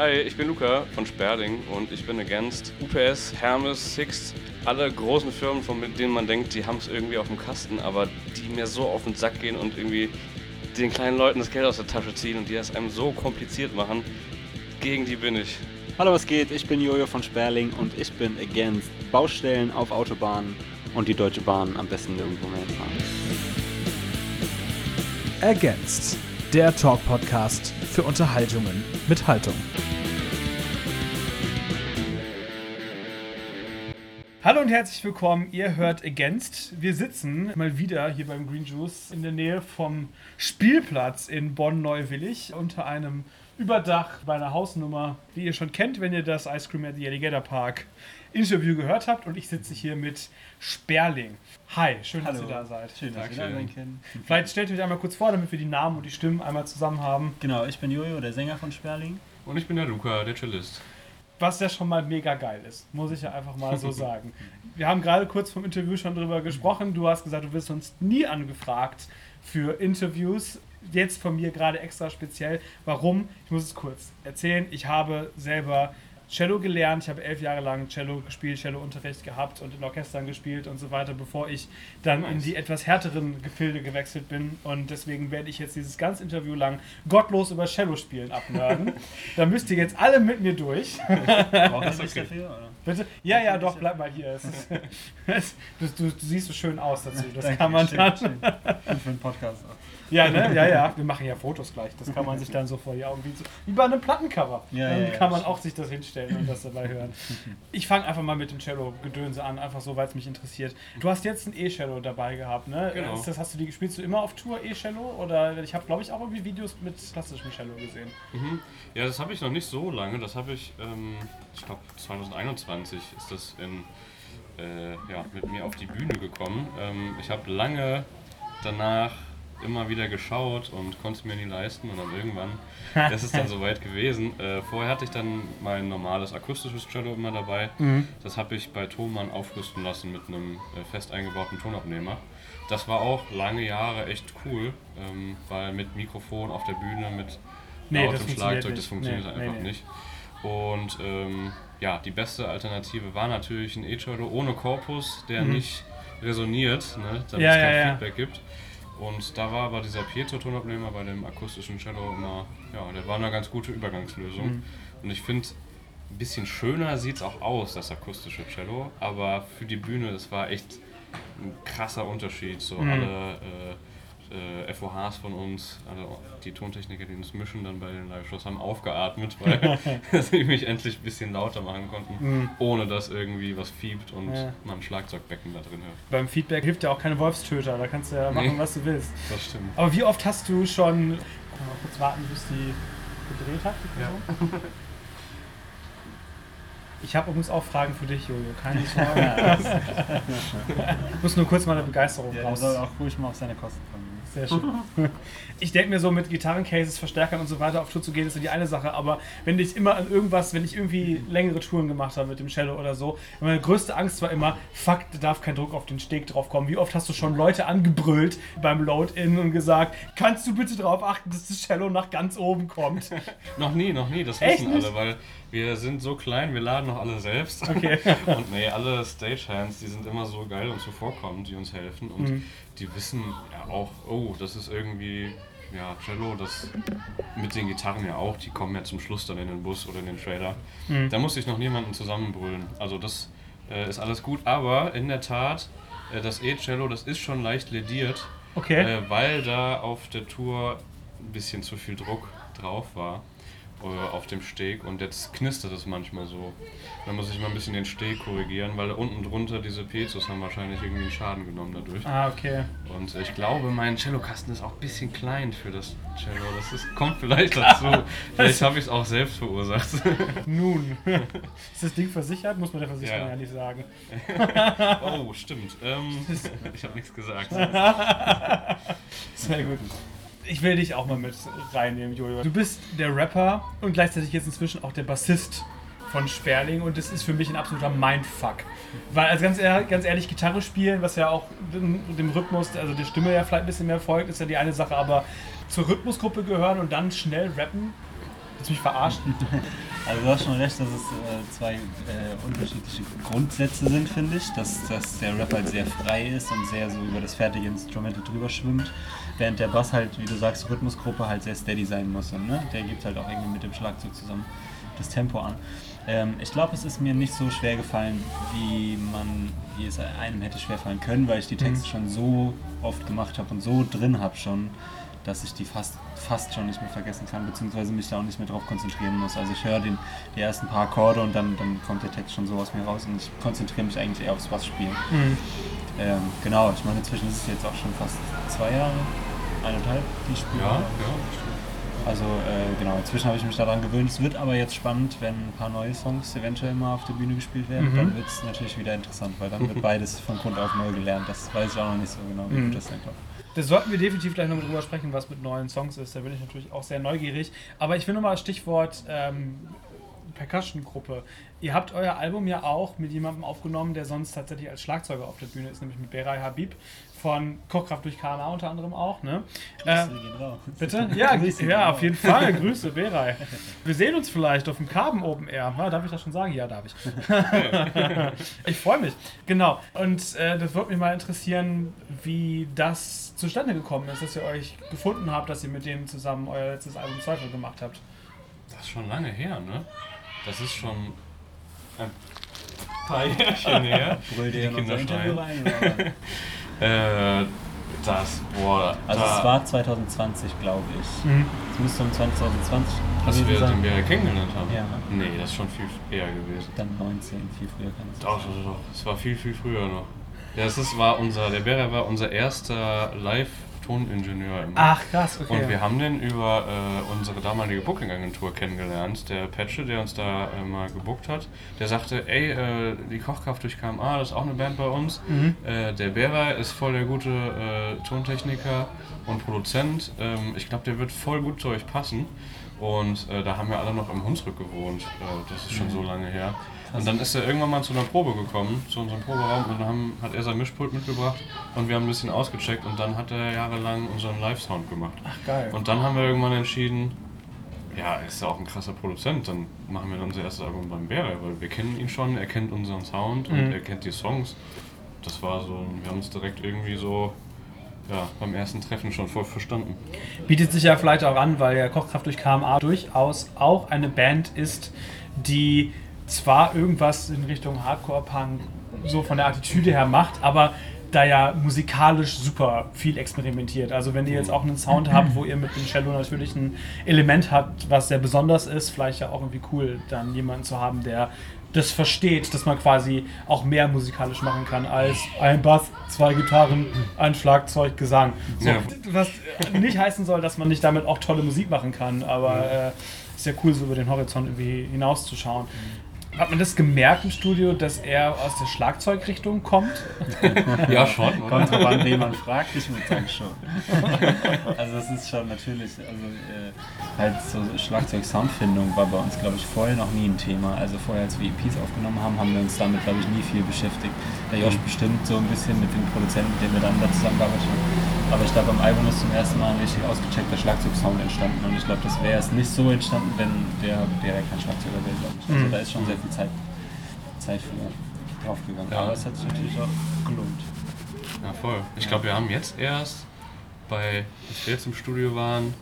Hi, ich bin Luca von Sperling und ich bin against UPS, Hermes, Sixt, alle großen Firmen, von denen man denkt, die haben es irgendwie auf dem Kasten, aber die mir so auf den Sack gehen und irgendwie den kleinen Leuten das Geld aus der Tasche ziehen und die das einem so kompliziert machen. Gegen die bin ich. Hallo, was geht? Ich bin Jojo von Sperling und ich bin against Baustellen auf Autobahnen und die Deutsche Bahn am besten nirgendwo mehr fahren. Against, der Talk-Podcast für Unterhaltungen mit Haltung. Hallo und herzlich willkommen. Ihr hört Against. Wir sitzen mal wieder hier beim Green Juice in der Nähe vom Spielplatz in Bonn-Neuwillig unter einem Überdach bei einer Hausnummer, die ihr schon kennt, wenn ihr das Ice Cream at the Alligator Park Interview gehört habt. Und ich sitze hier mit Sperling. Hi, schön, Hallo. dass ihr da seid. Schön, dass wir da sein können. Vielleicht stellt euch einmal kurz vor, damit wir die Namen und die Stimmen einmal zusammen haben. Genau, ich bin Jojo, der Sänger von Sperling. Und ich bin der Luca, der Cellist. Was ja schon mal mega geil ist, muss ich ja einfach mal so sagen. Wir haben gerade kurz vom Interview schon drüber gesprochen. Du hast gesagt, du wirst uns nie angefragt für Interviews. Jetzt von mir gerade extra speziell. Warum? Ich muss es kurz erzählen. Ich habe selber Cello gelernt. Ich habe elf Jahre lang Cello gespielt, Cello-Unterricht gehabt und in Orchestern gespielt und so weiter, bevor ich dann in Nice. die etwas härteren Gefilde gewechselt bin. Und deswegen werde ich jetzt dieses ganze Interview lang gottlos über Cello spielen abnörden. da müsst ihr jetzt alle mit mir durch. Braucht ihr okay. dafür? Oder? Bitte? Ja, ja, doch, bleib mal hier. Du, du, du siehst so schön aus dazu. Das Danke, kann man schön, dann. schön. Und für einen Podcast auch. Ja, ne? Ja, ja. Wir machen ja Fotos gleich. Das kann man sich dann so vor die Augen wie, so, wie bei einem Plattencover. Ja, dann ja, ja, kann man auch sich das hinstellen und das dabei hören. Ich fange einfach mal mit dem Cello-Gedönse an, einfach so, weil es mich interessiert. Du hast jetzt ein E-Cello dabei gehabt, ne? Genau. Ist das, hast du die spielst du immer auf Tour E-Cello? Oder ich habe, glaube ich, auch irgendwie Videos mit klassischem Cello gesehen. Mhm. Ja, das habe ich noch nicht so lange. Das habe ich, ähm, ich glaube 2021 ist das in, äh, ja, mit mir auf die Bühne gekommen. Ähm, ich habe lange danach immer wieder geschaut und konnte es mir nie leisten und dann irgendwann ist es dann soweit gewesen. Äh, vorher hatte ich dann mein normales akustisches Cello immer dabei. Das habe ich bei Thomann aufrüsten lassen mit einem äh, fest eingebauten Tonabnehmer. Das war auch lange Jahre echt cool, ähm, weil mit Mikrofon auf der Bühne, mit Nee, lautem Schlagzeug, das funktioniert Nee, einfach nee, nicht. Und ähm, ja, die beste Alternative war natürlich ein E-Cello ohne Korpus, der nicht resoniert, ne, damit Mhm. Ja, es ja, kein ja. Feedback gibt. Und da war aber dieser Pietro-Tonabnehmer bei dem akustischen Cello immer, ja, der war eine ganz gute Übergangslösung. Mhm. Und ich finde, ein bisschen schöner sieht es auch aus, das akustische Cello, aber für die Bühne, das war echt ein krasser Unterschied. So Mhm. alle äh, äh, FOHs von uns, also die Tontechniker, die uns mischen dann bei den Live-Shows, haben aufgeatmet, weil sie mich endlich ein bisschen lauter machen konnten, ohne dass irgendwie was fiebt und. Ja. man ein Schlagzeugbecken da drin hört. Beim Feedback hilft ja auch keine Wolfstöter. Da kannst du ja machen, Nee. was du willst. Das stimmt. Aber wie oft hast du schon. Kann mal kurz warten, bis die gedreht hat, die Person? Ich habe übrigens auch Fragen für dich, Jojo. Keine Sorge. ich muss nur kurz meine Begeisterung Ja, raus. soll auch ruhig mal auf seine Kosten kommen. Sehr schön. Ich denke mir so, mit Gitarrencases, Verstärkern und so weiter auf Tour zu gehen, ist so die eine Sache. Aber wenn ich immer an irgendwas, wenn ich irgendwie längere Touren gemacht habe mit dem Cello oder so, meine größte Angst war immer, fuck, da darf kein Druck auf den Steg drauf kommen. Wie oft hast du schon Leute angebrüllt beim Load-In und gesagt, kannst du bitte darauf achten, dass das Cello nach ganz oben kommt? Noch nie, noch nie, das wissen alle, weil wir sind so klein, wir laden noch alle selbst. Okay. Und nee, alle Stagehands, die sind immer so geil und zuvorkommend, die uns helfen. Und Mhm. Die wissen ja auch, oh, das ist irgendwie, ja, Cello, das mit den Gitarren ja auch, die kommen ja zum Schluss dann in den Bus oder in den Trailer. Mhm. Da muss ich noch niemanden zusammenbrüllen. Also das äh, ist alles gut, aber in der Tat, äh, das E-Cello, das ist schon leicht lediert, Okay. äh, weil da auf der Tour ein bisschen zu viel Druck drauf war auf dem Steg und jetzt knistert es manchmal so. Da muss ich mal ein bisschen den Steg korrigieren, weil unten drunter diese Pezos haben wahrscheinlich irgendwie einen Schaden genommen dadurch. Ah, okay. Und ich glaube, mein Cellokasten ist auch ein bisschen klein für das Cello. Das ist, kommt vielleicht dazu. vielleicht habe ich es auch selbst verursacht. Nun. ist das Ding versichert? Muss man der Versicherung Ja. ja nicht sagen. oh, stimmt. Ähm, ich habe nichts gesagt. Sehr gut. Ich will dich auch mal mit reinnehmen, Jojo. Du bist der Rapper und gleichzeitig jetzt inzwischen auch der Bassist von Sperling und das ist für mich ein absoluter Mindfuck. Weil, also ganz, ehr- ganz ehrlich, Gitarre spielen, was ja auch dem Rhythmus, also der Stimme ja vielleicht ein bisschen mehr folgt, ist ja die eine Sache, aber zur Rhythmusgruppe gehören und dann schnell rappen, Willst du mich verarschen? Also du hast schon recht, dass es äh, zwei äh, unterschiedliche Grundsätze sind, finde ich. Dass, dass der Rap halt sehr frei ist und sehr so über das fertige Instrumental drüber schwimmt, während der Bass halt, wie du sagst, Rhythmusgruppe halt sehr steady sein muss. Und, ne? Der gibt halt auch irgendwie mit dem Schlagzeug zusammen das Tempo an. Ähm, ich glaube, es ist mir nicht so schwer gefallen, wie man, wie es einem hätte schwer fallen können, weil ich die Texte schon so oft gemacht habe und so drin habe schon, dass ich die fast, fast schon nicht mehr vergessen kann, beziehungsweise mich da auch nicht mehr drauf konzentrieren muss. Also ich höre den, die ersten paar Akkorde und dann, dann kommt der Text schon so aus mir raus und ich konzentriere mich eigentlich eher aufs Bassspielen. Ähm, genau, ich meine, inzwischen ist es jetzt auch schon fast zwei Jahre, eineinhalb, die ich spiele. Ja, ja. Also äh, genau, inzwischen habe ich mich daran gewöhnt. Es wird aber jetzt spannend, wenn ein paar neue Songs eventuell mal auf der Bühne gespielt werden. Mhm. Dann wird es natürlich wieder interessant, weil dann wird beides von Grund auf neu gelernt. Das weiß ich auch noch nicht so genau, wie Mhm. gut das sein kann. Da sollten wir definitiv gleich nochmal drüber sprechen, was mit neuen Songs ist. Da bin ich natürlich auch sehr neugierig. Aber ich will nochmal das Stichwort ähm, Percussion-Gruppe. Ihr habt euer Album ja auch mit jemandem aufgenommen, der sonst tatsächlich als Schlagzeuger auf der Bühne ist, nämlich mit Beray Habib von Kochkraft durch KNA unter anderem auch. Ne? Äh, Grüße gehen raus. bitte? Ja, ja, raus. auf jeden Fall. Grüße, Beray. Wir sehen uns vielleicht auf dem Carbon Open Air. Na, darf ich das schon sagen? Ja, darf ich. ich freue mich. Genau. Und äh, das würde mich mal interessieren, wie das zustande gekommen ist, dass ihr euch gefunden habt, dass ihr mit dem zusammen euer letztes Album Zweifel gemacht habt. Das ist schon lange her, ne? Das ist schon ein paar Jährchen her. Brüll dir Die Interview rein. Äh, das, boah, Also da, es war 2020, glaube ich. Mhm. Es müsste um 2020 dass wir gewesen den sein. wir kennengelernt haben. Ja. Nee, das ist schon viel eher gewesen. Dann 19, viel früher kann es Doch, doch, doch, doch. Es war viel, viel früher noch. Ja, das ist, war unser, der Bärer war unser erster Live-Toningenieur immer. Ach, krass, okay. Und wir haben den über äh, unsere damalige Booking-Agentur kennengelernt. Der Patche, der uns da äh, mal gebuckt hat, der sagte, ey, äh, die Kochkraft durch KMA, das ist auch eine Band bei uns. Mhm. Äh, der Bera ist voll der gute äh, Tontechniker und Produzent. Ähm, ich glaube, der wird voll gut zu euch passen. Und äh, da haben wir alle noch im Hunsrück gewohnt. Das ist schon Mhm. so lange her. Und dann ist er irgendwann mal zu einer Probe gekommen, zu unserem Proberaum, und dann haben, hat er sein Mischpult mitgebracht und wir haben ein bisschen ausgecheckt und dann hat er jahrelang unseren Live-Sound gemacht. Ach, geil. Und dann haben wir irgendwann entschieden, ja, er ist ja auch ein krasser Produzent, dann machen wir unser erstes Album beim Bärer, weil wir kennen ihn schon, er kennt unseren Sound und Mhm. er kennt die Songs. Das war so, wir haben uns direkt irgendwie so ja, beim ersten Treffen schon voll verstanden. Bietet sich ja vielleicht auch an, weil ja Kochkraft durch KMA durchaus auch eine Band ist, die zwar irgendwas in Richtung Hardcore-Punk so von der Attitüde her macht, aber da ja musikalisch super viel experimentiert. Also wenn ihr jetzt auch einen Sound habt, wo ihr mit dem Cello natürlich ein Element habt, was sehr besonders ist, vielleicht ja auch irgendwie cool, dann jemanden zu haben, der das versteht, dass man quasi auch mehr musikalisch machen kann als ein Bass, zwei Gitarren, ein Schlagzeug, Gesang. So. Was nicht heißen soll, dass man nicht damit auch tolle Musik machen kann, aber äh, ist ja cool, so über den Horizont irgendwie hinauszuschauen. Hat man das gemerkt im Studio, dass er aus der Schlagzeugrichtung kommt? Ja, schon, oder? Kommt drauf an, wen man fragt, ich würde sagen schon. also es ist schon natürlich, also äh, halt so Schlagzeug-Soundfindung war bei uns, glaube ich, vorher noch nie ein Thema. Also vorher, als wir EPs aufgenommen haben, haben wir uns damit, glaube ich, nie viel beschäftigt. Der Josh bestimmt so ein bisschen mit dem Produzenten, mit dem wir dann da zusammengearbeitet haben. Aber ich glaube, am Album ist zum ersten Mal ein richtig ausgecheckter Schlagzeugsound entstanden. Und ich glaube, das wäre es nicht so entstanden, wenn der, der kein Schlagzeuger wäre, glaube ich. Also Mhm. da ist schon sehr viel Zeit, Zeit für draufgegangen. Ja. Aber es hat sich natürlich auch gelohnt. Ja, voll. Ich glaube, wir haben jetzt erst bei, als wir jetzt im Studio waren,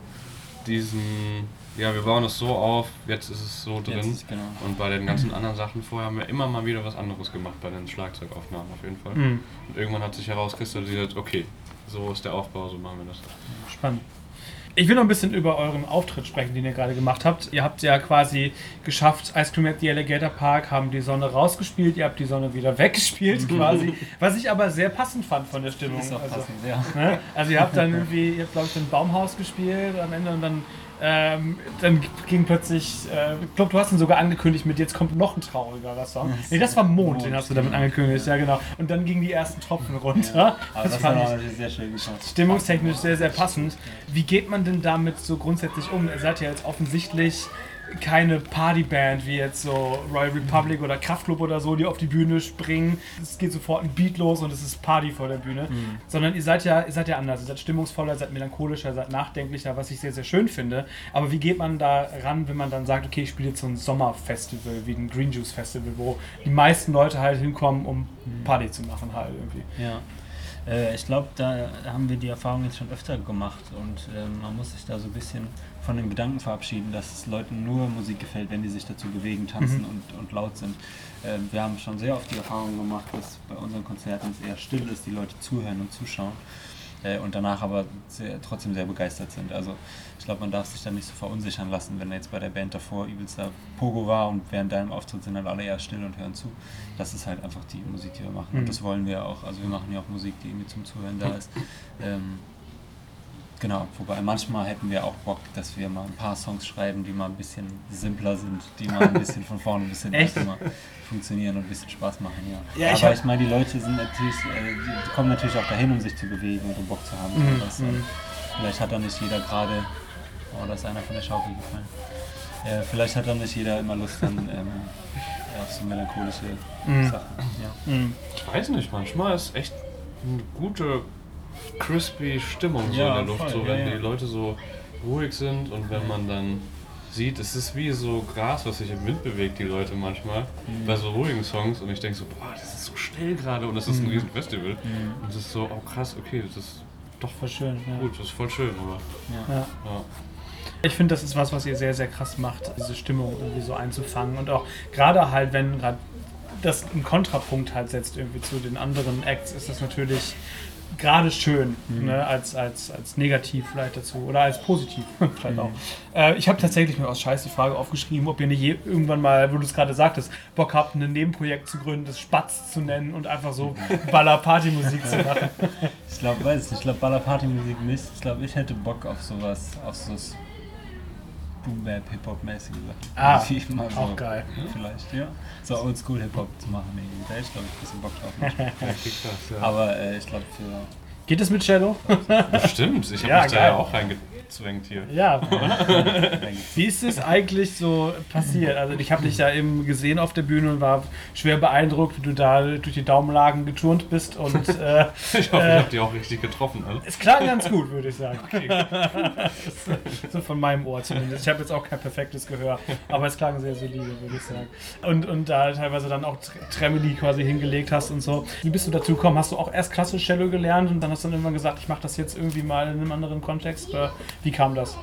diesen, ja, wir bauen es so auf, jetzt ist es so drin. Jetzt ist- genau. Und bei den ganzen anderen Sachen vorher haben wir immer mal wieder was anderes gemacht bei den Schlagzeugaufnahmen auf jeden Fall. Mhm. Und irgendwann hat sich herauskristallisiert, okay, so ist der Aufbau, so machen wir das. Spannend. Ich will noch ein bisschen über euren Auftritt sprechen, den ihr gerade gemacht habt. Ihr habt ja quasi geschafft, Ice Cream at the Alligator Park, haben die Sonne rausgespielt, ihr habt die Sonne wieder weggespielt quasi. Was ich aber sehr passend fand von der Stimmung. Ist auch Also, passend, ja. ne? also ihr habt dann irgendwie, ihr habt glaube ich ein Baumhaus gespielt am Ende und dann, ähm, dann ging plötzlich, äh, ich glaube du hast ihn sogar angekündigt mit jetzt kommt noch ein traurigerer Song. Nee, das war Mond, den hast du damit angekündigt, ja genau. Und dann gingen die ersten Tropfen runter. Aber das, fand war ich- sehr schön geschafft. stimmungstechnisch sehr, sehr passend. Wie geht man denn damit so grundsätzlich um? Ihr seid ja jetzt offensichtlich keine Partyband wie jetzt so Royal Republic oder Kraftklub oder so, die auf die Bühne springen. Es geht sofort ein Beat los und es ist Party vor der Bühne. Mhm. Sondern ihr seid ja, ihr seid ja anders. Ihr seid stimmungsvoller, seid melancholischer, seid nachdenklicher, was ich sehr, sehr schön finde. Aber wie geht man da ran, wenn man dann sagt, okay, ich spiele jetzt so ein Sommerfestival wie ein Green Juice Festival, wo die meisten Leute halt hinkommen, um Party zu machen halt irgendwie. Ja. Äh, ich glaube, da haben wir die Erfahrung jetzt schon öfter gemacht und ähm, man muss sich da so ein bisschen von dem Gedanken verabschieden, dass es Leuten nur Musik gefällt, wenn die sich dazu bewegen, tanzen und, und laut sind. Ähm, wir haben schon sehr oft die Erfahrung gemacht, dass bei unseren Konzerten es eher still ist, die Leute zuhören und zuschauen äh, und danach aber sehr, trotzdem sehr begeistert sind. Also ich glaube, man darf sich da nicht so verunsichern lassen, wenn jetzt bei der Band davor übelster Pogo war und während deinem Auftritt sind dann alle eher still und hören zu. Das ist halt einfach die Musik, die wir machen. Mhm. Und das wollen wir auch. Also wir machen ja auch Musik, die irgendwie zum Zuhören da ist. Ähm, genau, wobei manchmal hätten wir auch Bock, dass wir mal ein paar Songs schreiben, die mal ein bisschen simpler sind, die mal ein bisschen von vorne ein bisschen funktionieren und ein bisschen Spaß machen, ja. Ja, ich Aber ich meine, die Leute sind natürlich, äh, die, kommen natürlich auch dahin, um sich zu bewegen und um Bock zu haben. Mhm, Und das, mhm. Vielleicht hat da nicht jeder gerade, oh, da ist einer von der Schaukel gefallen. Äh, vielleicht hat dann nicht jeder immer Lust an ähm, ja, auf so melancholische Mhm. Sachen. Ja. Mhm. Ich weiß nicht, manchmal ist echt eine gute, crispy Stimmung so Ja, in der Luft, voll, so wenn ja. die Leute so ruhig sind und wenn man dann sieht, es ist wie so Gras, was sich im Wind bewegt, die Leute manchmal, Mhm. bei so ruhigen Songs und ich denke so, boah, das ist so schnell gerade und das ist ein Mhm. riesen Festival Mhm. und es ist so, oh krass, okay, das ist doch Voll schön. Ja. gut, das ist voll schön, aber ja. Ich finde, das ist was, was ihr sehr, sehr krass macht, diese Stimmung irgendwie so einzufangen. Und auch gerade halt, wenn gerade das einen Kontrapunkt halt setzt irgendwie zu den anderen Acts, ist das natürlich gerade schön, ne, als, als, als negativ vielleicht dazu oder als positiv vielleicht auch. Äh, ich habe tatsächlich mir aus Scheiß die Frage aufgeschrieben, ob ihr nicht je, irgendwann mal, wo du es gerade sagtest, Bock habt, ein Nebenprojekt zu gründen, das Spatz zu nennen und einfach so Baller-Party-Musik zu machen. Ich glaube, weiß ich nicht, ich glaube Baller-Party-Musik nicht. Ich glaube, ich hätte Bock auf sowas, auf so Boom-Bap-Hip-Hop-mäßige Sachen. Ah, so auch geil. Vielleicht, ja. So Oldschool-Hip-Hop zu machen irgendwie. Da hätte ich, glaube ich, ein bisschen Bock drauf. Aber äh, ich glaube, für Geht es mit Cello? Bestimmt, ich habe Ja, mich da geil. ja auch reingezwängt hier. Ja. Wie ist es eigentlich so passiert? Also ich habe dich ja eben gesehen auf der Bühne und war schwer beeindruckt, wie du da durch die Daumenlagen geturnt bist und äh, Ich hoffe, Äh. ich habe die auch richtig getroffen. Also. es klang ganz gut, würde ich sagen. so von meinem Ohr zumindest. Ich habe jetzt auch kein perfektes Gehör, aber es klang sehr solide, würde ich sagen. Und, und da teilweise dann auch Tre- Tremoli quasi hingelegt hast und so. Wie bist du dazu gekommen? Hast du auch erst klassisch Cello gelernt und dann hast du dann irgendwann gesagt, ich mache das jetzt irgendwie mal in einem anderen Kontext? Oder wie kam das?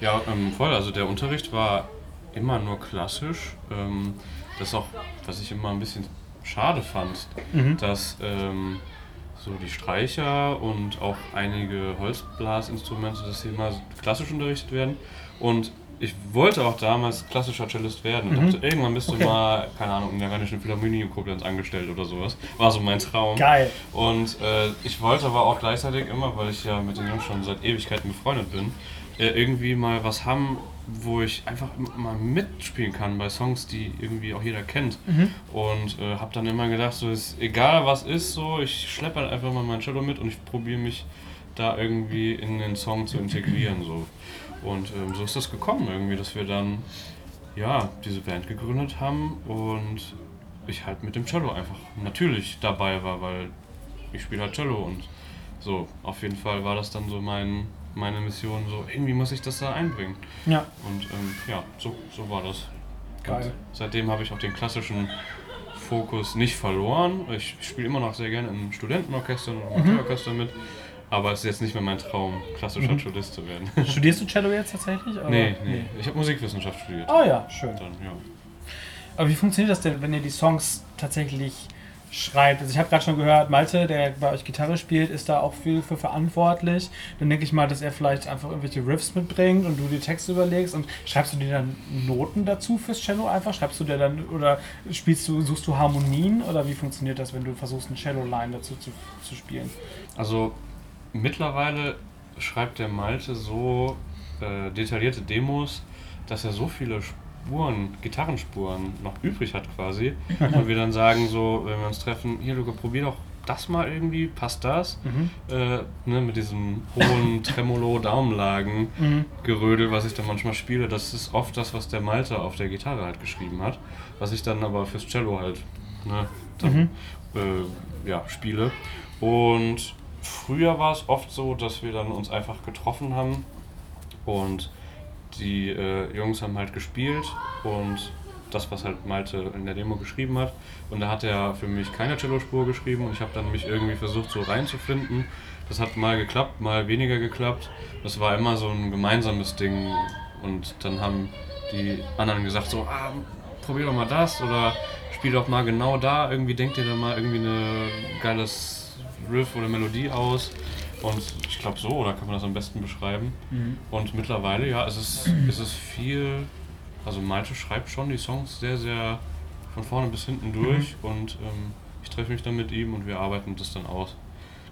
Ja, ähm, voll. Also der Unterricht war immer nur klassisch. Ähm, das ist auch, was ich immer ein bisschen schade fand, Mhm. dass ähm, so die Streicher und auch einige Holzblasinstrumente, dass sie immer klassisch unterrichtet werden. Und ich wollte auch damals klassischer Cellist werden und Mhm. dachte, irgendwann bist du Okay. mal, keine Ahnung, in der Rheinischen Philharmonie in Koblenz angestellt oder sowas. War so mein Traum. Geil. Und äh, ich wollte aber auch gleichzeitig immer, weil ich ja mit den Jungs schon seit Ewigkeiten befreundet bin, äh, irgendwie mal was haben, wo ich einfach mal mitspielen kann bei Songs, die irgendwie auch jeder kennt. Und äh, habe dann immer gedacht, so ist egal was ist, so ich schleppe halt einfach mal mein Cello mit und ich probiere mich da irgendwie in den Song zu integrieren. So. Und ähm, so ist das gekommen irgendwie, dass wir dann ja diese Band gegründet haben und ich halt mit dem Cello einfach natürlich dabei war, weil ich spiele halt Cello und so, auf jeden Fall war das dann so mein, meine Mission, so irgendwie muss ich das da einbringen. Ja, Und ähm, ja, so, so war das. Geil. Und seitdem habe ich auch den klassischen Fokus nicht verloren. Ich spiele immer noch sehr gerne in Studentenorchestern und Amateurorchestern mit, aber es ist jetzt nicht mehr mein Traum, klassischer Mhm. Cellist zu werden. Studierst du Cello jetzt tatsächlich? oder? nee, nee, ich habe Musikwissenschaft studiert. Ah ja, schön. Dann, ja. Aber wie funktioniert das denn, wenn ihr die Songs tatsächlich schreibt? Also ich habe gerade schon gehört, Malte, der bei euch Gitarre spielt, ist da auch viel für verantwortlich. Dann denke ich mal, dass er vielleicht einfach irgendwelche Riffs mitbringt und du die Texte überlegst. Und schreibst du dir dann Noten dazu fürs Cello einfach? Schreibst du dir dann oder spielst du, suchst du Harmonien oder wie funktioniert das, wenn du versuchst, eine Cello-Line dazu zu, zu spielen? Also mittlerweile schreibt der Malte so äh, detaillierte Demos, dass er so viele Spuren, Gitarrenspuren noch übrig hat quasi. und wir dann sagen so, wenn wir uns treffen, hier Luca, probier doch das mal irgendwie, passt das? Äh, ne, mit diesem hohen Tremolo-Daumenlagen-Gerödel, was ich dann manchmal spiele, das ist oft das, was der Malte auf der Gitarre halt geschrieben hat, was ich dann aber fürs Cello halt ne, dann, äh, ja, spiele. Und früher war es oft so, dass wir dann uns einfach getroffen haben und die äh, Jungs haben halt gespielt und das, was halt Malte in der Demo geschrieben hat. Und da hat er für mich keine Cello-Spur geschrieben und ich habe dann mich irgendwie versucht so reinzufinden. Das hat mal geklappt, mal weniger geklappt. Das war immer so ein gemeinsames Ding und dann haben die anderen gesagt so, ah, probier doch mal das oder spiel doch mal genau da. Irgendwie denkt dir da mal irgendwie eine geiles Riff oder Melodie aus. Und ich glaube so, oder kann man das am besten beschreiben. Und mittlerweile, ja, es ist, es ist viel. Also Malte schreibt schon die Songs sehr, sehr von vorne bis hinten durch und ähm, ich treffe mich dann mit ihm und wir arbeiten das dann aus,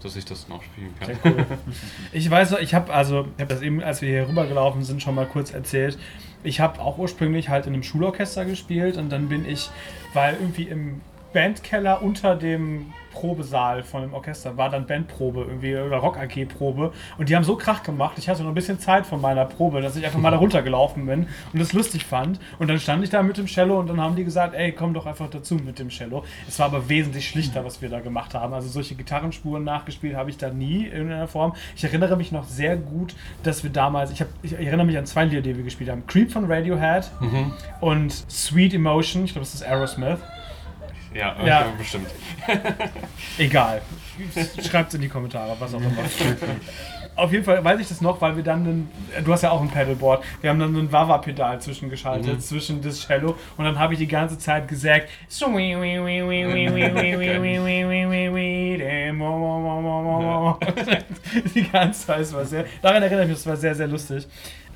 dass ich das dann auch spielen kann. Cool. Ich weiß, noch, ich habe also, ich habe das eben, als wir hier rübergelaufen sind, schon mal kurz erzählt. Ich habe auch ursprünglich halt in einem Schulorchester gespielt und dann bin ich, weil irgendwie im Bandkeller unter dem Probesaal von dem Orchester war dann Bandprobe irgendwie oder Rock AG Probe und die haben so Krach gemacht. Ich hatte noch ein bisschen Zeit von meiner Probe, dass ich einfach mal da runtergelaufen bin und das lustig fand und dann stand ich da mit dem Cello und dann haben die gesagt, ey, komm doch einfach dazu mit dem Cello. Es war aber wesentlich schlichter, was wir da gemacht haben. Also solche Gitarrenspuren nachgespielt habe ich da nie in irgendeiner Form. Ich erinnere mich noch sehr gut, dass wir damals, ich, hab, ich erinnere mich an zwei Lieder, die wir gespielt haben. Creep von Radiohead und Sweet Emotion, ich glaube, das ist Aerosmith. Ja, ja. bestimmt. Egal. Schreibt es in die Kommentare, was auch immer. Auf jeden Fall weiß ich das noch, weil wir dann, einen, du hast ja auch ein Pedalboard, wir haben dann ein Wawa-Pedal zwischengeschaltet, mhm. zwischen das Cello und dann habe ich die ganze Zeit gesagt, so die ganze Zeit, es war sehr, daran erinnere ich mich, es war sehr, sehr lustig.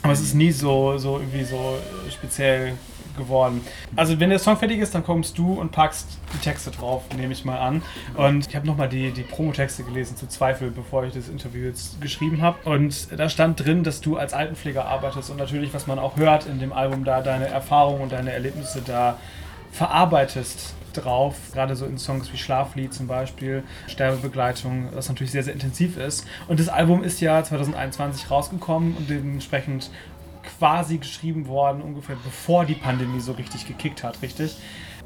Aber es ist nie so, so irgendwie so speziell geworden. Also wenn der Song fertig ist, dann kommst du und packst die Texte drauf, nehme ich mal an. Und ich habe nochmal die, die Promotexte gelesen zu Zweifel, bevor ich das Interview jetzt geschrieben habe. Und da stand drin, dass du als Altenpfleger arbeitest und natürlich, was man auch hört in dem Album, da deine Erfahrungen und deine Erlebnisse da verarbeitest drauf, gerade so in Songs wie Schlaflied zum Beispiel, Sterbebegleitung, was natürlich sehr, sehr intensiv ist. Und das Album ist ja 2021 rausgekommen und dementsprechend quasi geschrieben worden, ungefähr bevor die Pandemie so richtig gekickt hat, richtig?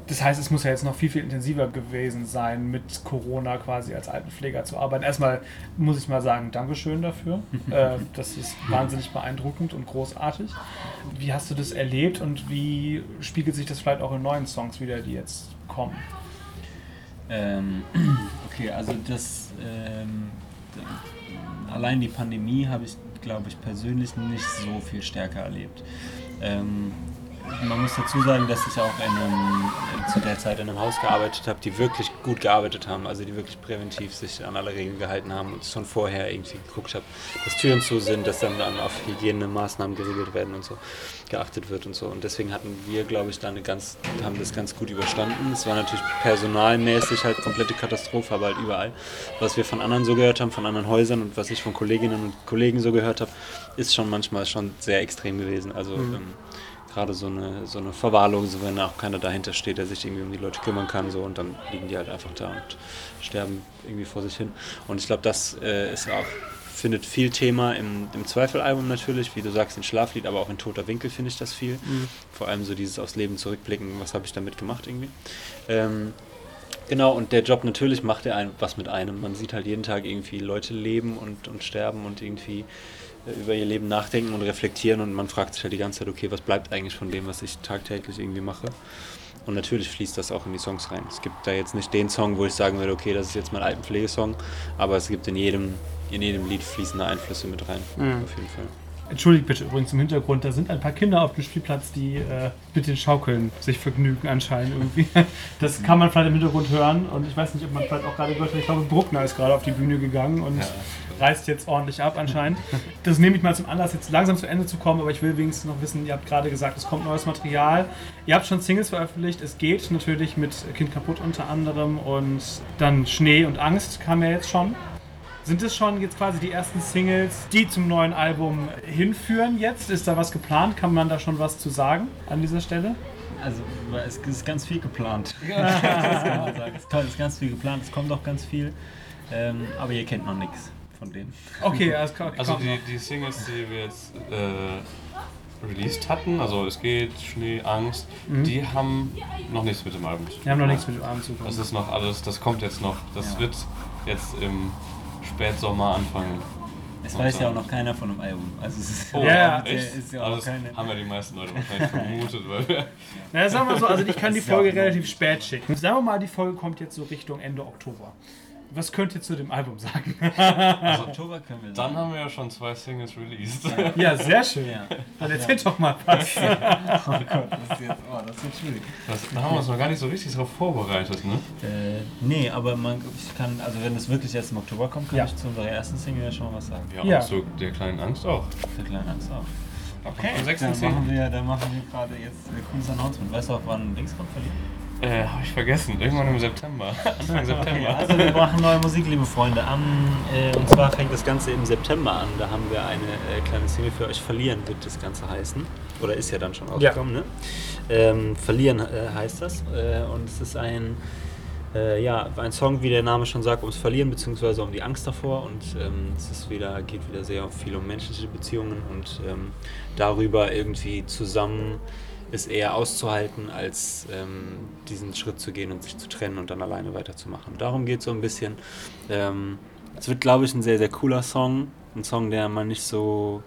Das heißt, es muss ja jetzt noch viel, viel intensiver gewesen sein, mit Corona quasi als Altenpfleger zu arbeiten. Erstmal muss ich mal sagen, Dankeschön dafür. äh, das ist wahnsinnig beeindruckend und großartig. Wie hast du das erlebt und wie spiegelt sich das vielleicht auch in neuen Songs wieder, die jetzt kommen? Ähm, okay, also das ähm, allein die Pandemie habe ich, glaube ich, persönlich nicht so viel stärker erlebt. Ähm, man muss dazu sagen, dass ich auch in einem, zu der Zeit in einem Haus gearbeitet habe, die wirklich gut gearbeitet haben, also die wirklich präventiv sich an alle Regeln gehalten haben und schon vorher irgendwie geguckt habe, dass Türen zu sind, dass dann, dann auf Hygienemaßnahmen geregelt werden und so geachtet wird und so. Und deswegen hatten wir, glaube ich, da eine ganz, haben das ganz gut überstanden. Es war natürlich personalmäßig halt komplette Katastrophe, aber halt überall. Was wir von anderen so gehört haben, von anderen Häusern und was ich von Kolleginnen und Kollegen so gehört habe, ist schon manchmal schon sehr extrem gewesen. Also ähm, gerade so eine, so eine Verwahrlosung, so wenn auch keiner dahinter steht, der sich irgendwie um die Leute kümmern kann, so und dann liegen die halt einfach da und sterben irgendwie vor sich hin. Und ich glaube, das äh, ist auch, findet viel Thema im, im Zweifelalbum natürlich, wie du sagst, in Schlaflied, aber auch in Toter Winkel finde ich das viel. Vor allem so dieses aufs Leben zurückblicken, was habe ich damit gemacht irgendwie. Ähm, Genau, und der Job natürlich macht er ein, was mit einem. Man sieht halt jeden Tag irgendwie Leute leben und, und sterben und irgendwie über ihr Leben nachdenken und reflektieren und man fragt sich halt die ganze Zeit, okay, was bleibt eigentlich von dem, was ich tagtäglich irgendwie mache? Und natürlich fließt das auch in die Songs rein. Es gibt da jetzt nicht den Song, wo ich sagen würde, okay, das ist jetzt mein Altenpflegesong, aber es gibt in jedem, in jedem Lied fließende Einflüsse mit rein, auf jeden Fall. Entschuldigt bitte übrigens im Hintergrund, da sind ein paar Kinder auf dem Spielplatz, die äh, mit den Schaukeln sich vergnügen anscheinend irgendwie. Das kann man vielleicht im Hintergrund hören und ich weiß nicht, ob man vielleicht auch gerade gehört hat, ich glaube Bruckner ist gerade auf die Bühne gegangen und reißt jetzt ordentlich ab anscheinend. Das nehme ich mal zum Anlass, jetzt langsam zu Ende zu kommen, aber ich will wenigstens noch wissen, ihr habt gerade gesagt, es kommt neues Material. Ihr habt schon Singles veröffentlicht, es geht natürlich mit Kind kaputt unter anderem und dann Schnee und Angst kam ja jetzt schon. Sind es schon jetzt quasi die ersten Singles, die zum neuen Album hinführen jetzt? Ist da was geplant? Kann man da schon was zu sagen an dieser Stelle? Also es ist ganz viel geplant. das kann man sagen. Es ist ganz viel geplant, es kommt auch ganz viel. Ähm, aber ihr kennt noch nichts von denen. Okay, alles klar. Also die, die Singles, die wir jetzt äh, released hatten, also es geht, Schnee, Angst, die haben noch nichts mit dem Album zu tun. Wir haben noch nichts mit dem Abend zu tun. Das ist noch alles, das kommt jetzt noch. Das Ja. wird jetzt im Spätsommer anfangen. Es weiß ja auch noch keiner von dem Album. Also es ist, Oh, Ja, ist ja auch das keine. haben ja die meisten Leute wahrscheinlich vermutet, weil wir Na, sagen wir so, also ich kann die Folge relativ spät schicken. Sagen wir mal, die Folge kommt jetzt so Richtung Ende Oktober. Was könnt ihr zu dem Album sagen? Also Oktober können wir dann haben wir ja schon zwei Singles released. ja, sehr schön. Ja. Dann erzähl doch mal was. Oh Gott, das ist jetzt, oh, das wird schwierig. Das, da haben wir uns noch gar nicht so richtig drauf vorbereitet, ne? Äh, nee, aber man ich kann, also wenn es wirklich jetzt im Oktober kommt, kann Ja. ich zu unserer ersten Single ja schon mal was sagen. Ja, Ja. und zu der kleinen Angst auch. Der kleine Angst auch. Okay. Am Dann 6.10. machen wir, dann machen wir gerade jetzt ein cooles Announcement. Weißt du auch, wann Dings kommt verliehen? Äh, hab ich vergessen. Irgendwann im September. Anfang September. Also wir machen neue Musik, liebe Freunde. Am, äh, und zwar fängt das Ganze im September an. Da haben wir eine äh, kleine Single für euch. Verlieren wird das Ganze heißen. Oder ist ja dann schon ausgekommen, ne? Ähm, Verlieren äh, heißt das. Äh, und es ist ein, äh, ja, ein Song, wie der Name schon sagt, ums Verlieren bzw. um die Angst davor. Und ähm, es ist wieder, geht wieder sehr viel um menschliche Beziehungen und ähm, darüber irgendwie zusammen es eher auszuhalten, als ähm, diesen Schritt zu gehen und sich zu trennen und dann alleine weiterzumachen. Darum geht es so ein bisschen. Ähm, es wird, glaube ich, ein sehr, sehr cooler Song. Ein Song, der mal nicht so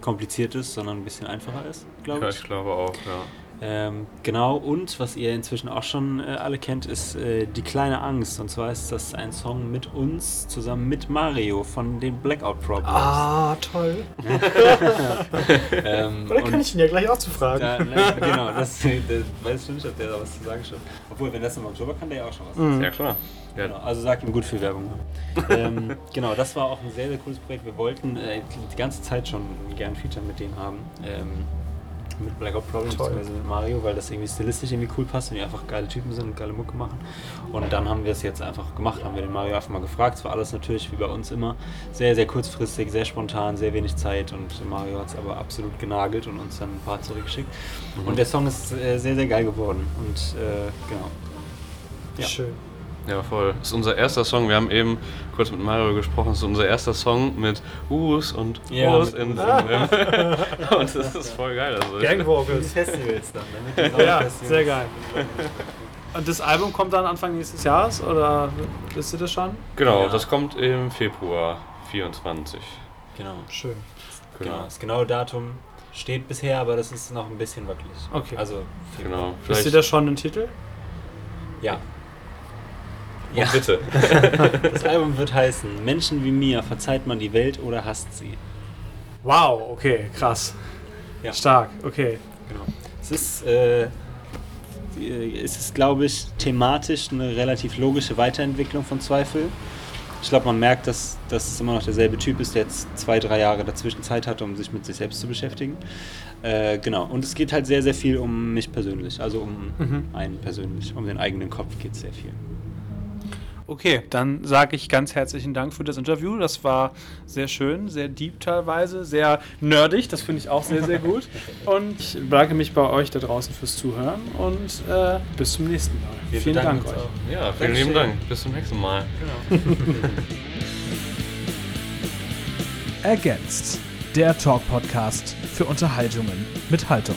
kompliziert ist, sondern ein bisschen einfacher ist, glaube Ja, ich. ich glaube auch, ja. Ähm, genau, und was ihr inzwischen auch schon äh, alle kennt, ist äh, Die kleine Angst. Und zwar ist das ein Song mit uns, zusammen mit Mario von den Blackout Problems. Ah, toll. Ähm, Oder kann ich ihn ja gleich auch zu fragen? da, na, genau, das, das weiß ich schon nicht, ob der da was zu sagen schon. Obwohl, wenn das im Oktober kann, der ja auch schon was sagen. Ja, klar. Genau, also sagt ihm gut viel Werbung. ähm, genau, das war auch ein sehr, sehr cooles Projekt. Wir wollten äh, die ganze Zeit schon gern Feature mit denen haben. Ähm, mit Blackout Problems Toll. bzw. mit Mario, weil das irgendwie stilistisch irgendwie cool passt und die einfach geile Typen sind und geile Mucke machen. Und dann haben wir es jetzt einfach gemacht, haben wir den Mario einfach mal gefragt. Es war alles natürlich wie bei uns immer sehr, sehr kurzfristig, sehr spontan, sehr wenig Zeit und Mario hat es aber absolut genagelt und uns dann ein paar zurückgeschickt. Und der Song ist äh, sehr, sehr geil geworden und äh, genau. ja. Schön. Ja, voll. Das ist unser erster Song. Wir haben eben kurz mit Mario gesprochen. Das ist unser erster Song mit Us und Ja, Us in, in. Und das ist voll geil. Also, Gang Vocals. Festivals dann, ne? Ja, Sommerfestivals. sehr geil. Und das Album kommt dann Anfang nächstes Jahres oder wisst ihr das schon? Genau, Ja. das kommt im Februar 24. Genau. Schön. Genau. Genau. Das genaue Datum steht bisher, aber das ist noch ein bisschen wackelig. Okay. Also, Genau. Wisst ihr da schon einen Titel? Ja. Ja. bitte. Das Album wird heißen Menschen wie mir, verzeiht man die Welt oder hasst sie. Wow, okay, krass. Ja. Stark, okay. Genau. Es ist, äh, es ist, glaube ich, thematisch eine relativ logische Weiterentwicklung von Zweifel. Ich glaube, man merkt, dass, dass es immer noch derselbe Typ ist, der jetzt zwei, drei Jahre dazwischen Zeit hatte, um sich mit sich selbst zu beschäftigen. Äh, genau. Und es geht halt sehr, sehr viel um mich persönlich, also um Mhm. einen persönlich, um den eigenen Kopf geht es sehr viel. Okay, dann sage ich ganz herzlichen Dank für das Interview. Das war sehr schön, sehr deep teilweise, sehr nerdig. Das finde ich auch sehr, sehr gut. Und ich bedanke mich bei euch da draußen fürs Zuhören und äh, bis zum nächsten Mal. Wir Vielen Dank euch. auch. Ja, vielen lieben Dank. Bis zum nächsten Mal. Ergänzt. Der Talk-Podcast für Unterhaltungen mit Haltung.